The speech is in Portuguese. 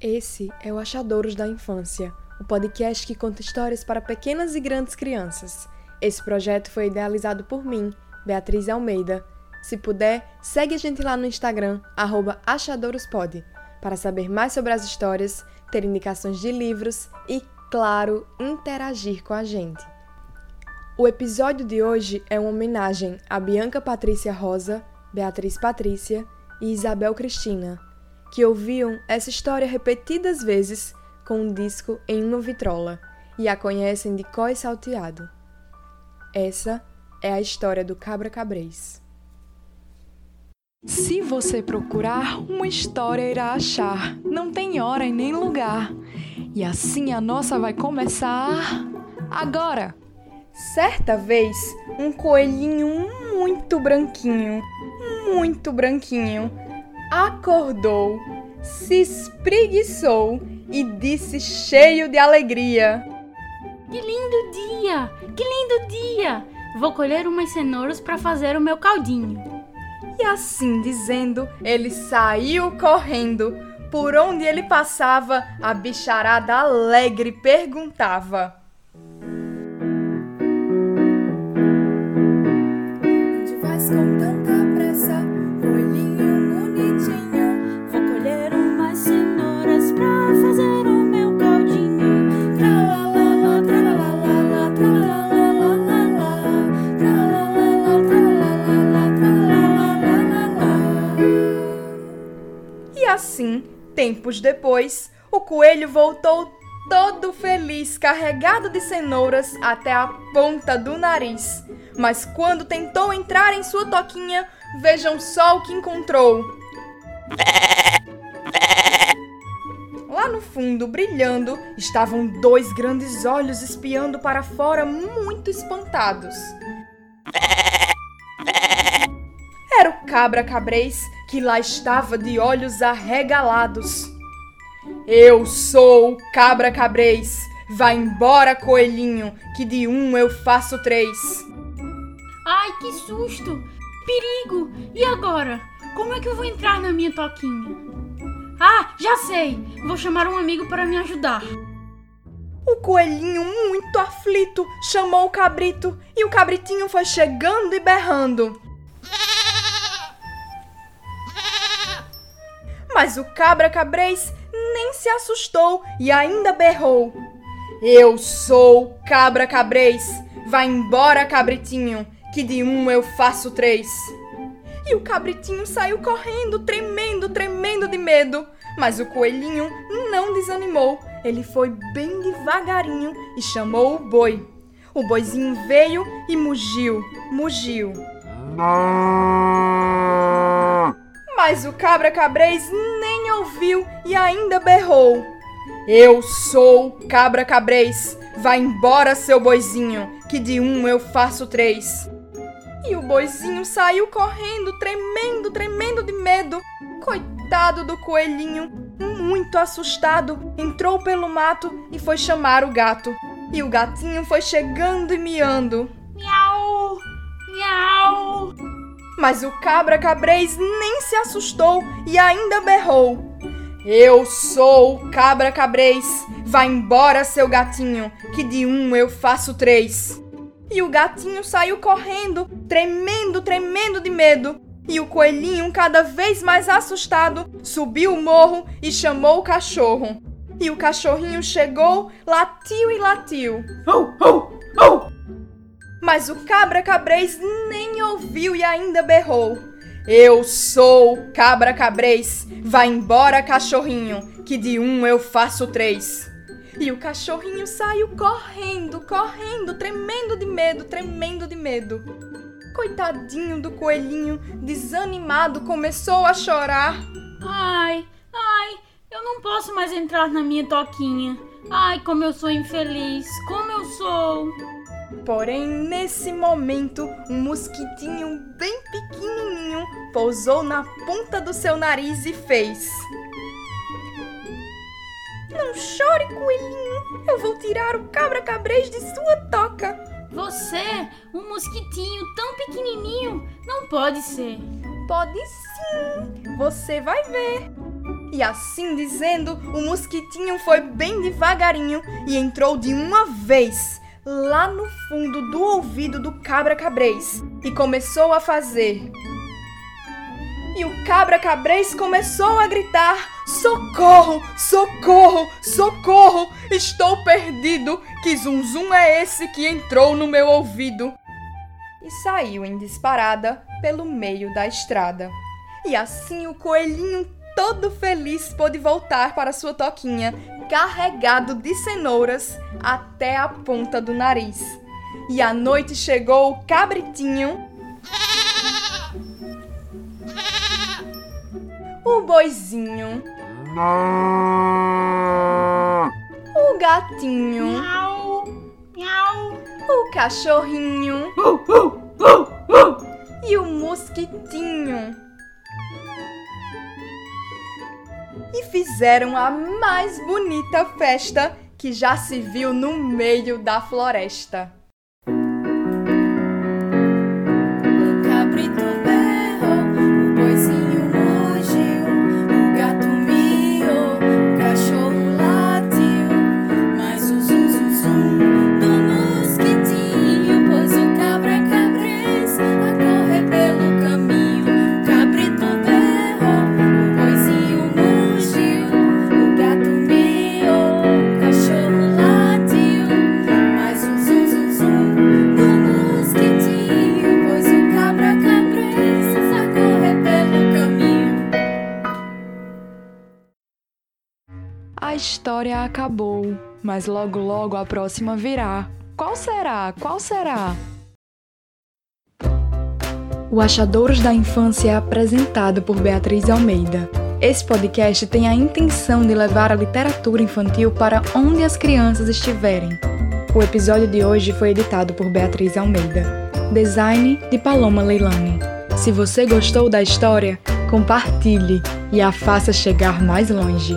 Esse é o Achadouros da Infância, o podcast que conta histórias para pequenas e grandes crianças. Esse projeto foi idealizado por mim, Beatriz Almeida. Se puder, segue a gente lá no Instagram, achadouraspod, para saber mais sobre as histórias, ter indicações de livros e, claro, interagir com a gente. O episódio de hoje é uma homenagem a Bianca Patrícia Rosa, Beatriz Patrícia e Isabel Cristina, que ouviam essa história repetidas vezes com um disco em uma vitrola e a conhecem de có e salteado. Essa é a história do Cabra Cabrês. Se você procurar, uma história irá achar. Não tem hora e nem lugar. E assim a nossa vai começar agora. Certa vez, um coelhinho muito branquinho, muito branquinho, acordou, se espreguiçou e disse cheio de alegria: Que lindo dia! Que lindo dia! Vou colher umas cenouras para fazer o meu caldinho. E assim dizendo, ele saiu correndo. Por onde ele passava, a bicharada alegre perguntava: Onde vais com tanta tempos depois, o coelho voltou todo feliz, carregado de cenouras até a ponta do nariz. Mas quando tentou entrar em sua toquinha, vejam só o que encontrou. Lá no fundo, brilhando, estavam dois grandes olhos espiando para fora, muito espantados. Era o cabra cabrês que lá estava de olhos arregalados. Eu sou o cabra cabrês. Vai embora, coelhinho, que de um eu faço três. Ai, que susto! Perigo! E agora? Como é que eu vou entrar na minha toquinha? Ah, já sei! Vou chamar um amigo para me ajudar. O coelhinho, muito aflito, chamou o cabrito e o cabritinho foi chegando e berrando. Mas o cabra cabrês nem se assustou e ainda berrou: Eu sou cabra cabrês. Vai embora, cabritinho, que de um eu faço três. E o cabritinho saiu correndo, tremendo, tremendo de medo. Mas o coelhinho não desanimou. Ele foi bem devagarinho e chamou o boi. O boizinho veio e mugiu, mugiu. Mas o cabra cabrês nem ouviu e ainda berrou. Eu sou o cabra cabrês. Vai embora, seu boizinho, que de um eu faço três. E o boizinho saiu correndo, tremendo, tremendo de medo. Coitado do coelhinho, muito assustado, entrou pelo mato e foi chamar o gato. E o gatinho foi chegando e miando. Mas o cabra cabrês nem se assustou e ainda berrou. Eu sou o cabra cabrês. Vai embora, seu gatinho, que de um eu faço três. E o gatinho saiu correndo, tremendo, tremendo de medo. E o coelhinho, cada vez mais assustado, subiu o morro e chamou o cachorro. E o cachorrinho chegou, latiu e latiu. Oh, oh! Mas o cabra cabrês nem ouviu e ainda berrou. Eu sou o cabra cabrês. Vai embora, cachorrinho, que de um eu faço três. E o cachorrinho saiu correndo, correndo, tremendo de medo, tremendo de medo. Coitadinho do coelhinho, desanimado, começou a chorar. Ai, ai, eu não posso mais entrar na minha toquinha. Ai, como eu sou infeliz, como eu sou. Porém, nesse momento, um mosquitinho bem pequenininho pousou na ponta do seu nariz e fez. Não chore, coelhinho. Eu vou tirar o cabra cabrês de sua toca. Você, um mosquitinho tão pequenininho, não pode ser. Pode sim. Você vai ver. E assim dizendo, o mosquitinho foi bem devagarinho e entrou de uma vez lá no fundo do ouvido do cabra cabrês e começou a fazer. E o cabra cabrês começou a gritar: Socorro, socorro, socorro! Estou perdido! Que zum zum é esse que entrou no meu ouvido? E saiu em disparada pelo meio da estrada. E assim o coelhinho todo feliz pôde voltar para sua toquinha, carregado de cenouras até a ponta do nariz. E à noite chegou o cabritinho, o boizinho, o gatinho, o cachorrinho e o mosquitinho. E fizeram a mais bonita festa que já se viu no meio da floresta. História acabou, mas logo logo a próxima virá. Qual será? Qual será? O Achadouros da Infância é apresentado por Beatriz Almeida. Esse podcast tem a intenção de levar a literatura infantil para onde as crianças estiverem. O episódio de hoje foi editado por Beatriz Almeida. Design de Paloma Leilani. Se você gostou da história, compartilhe e a faça chegar mais longe.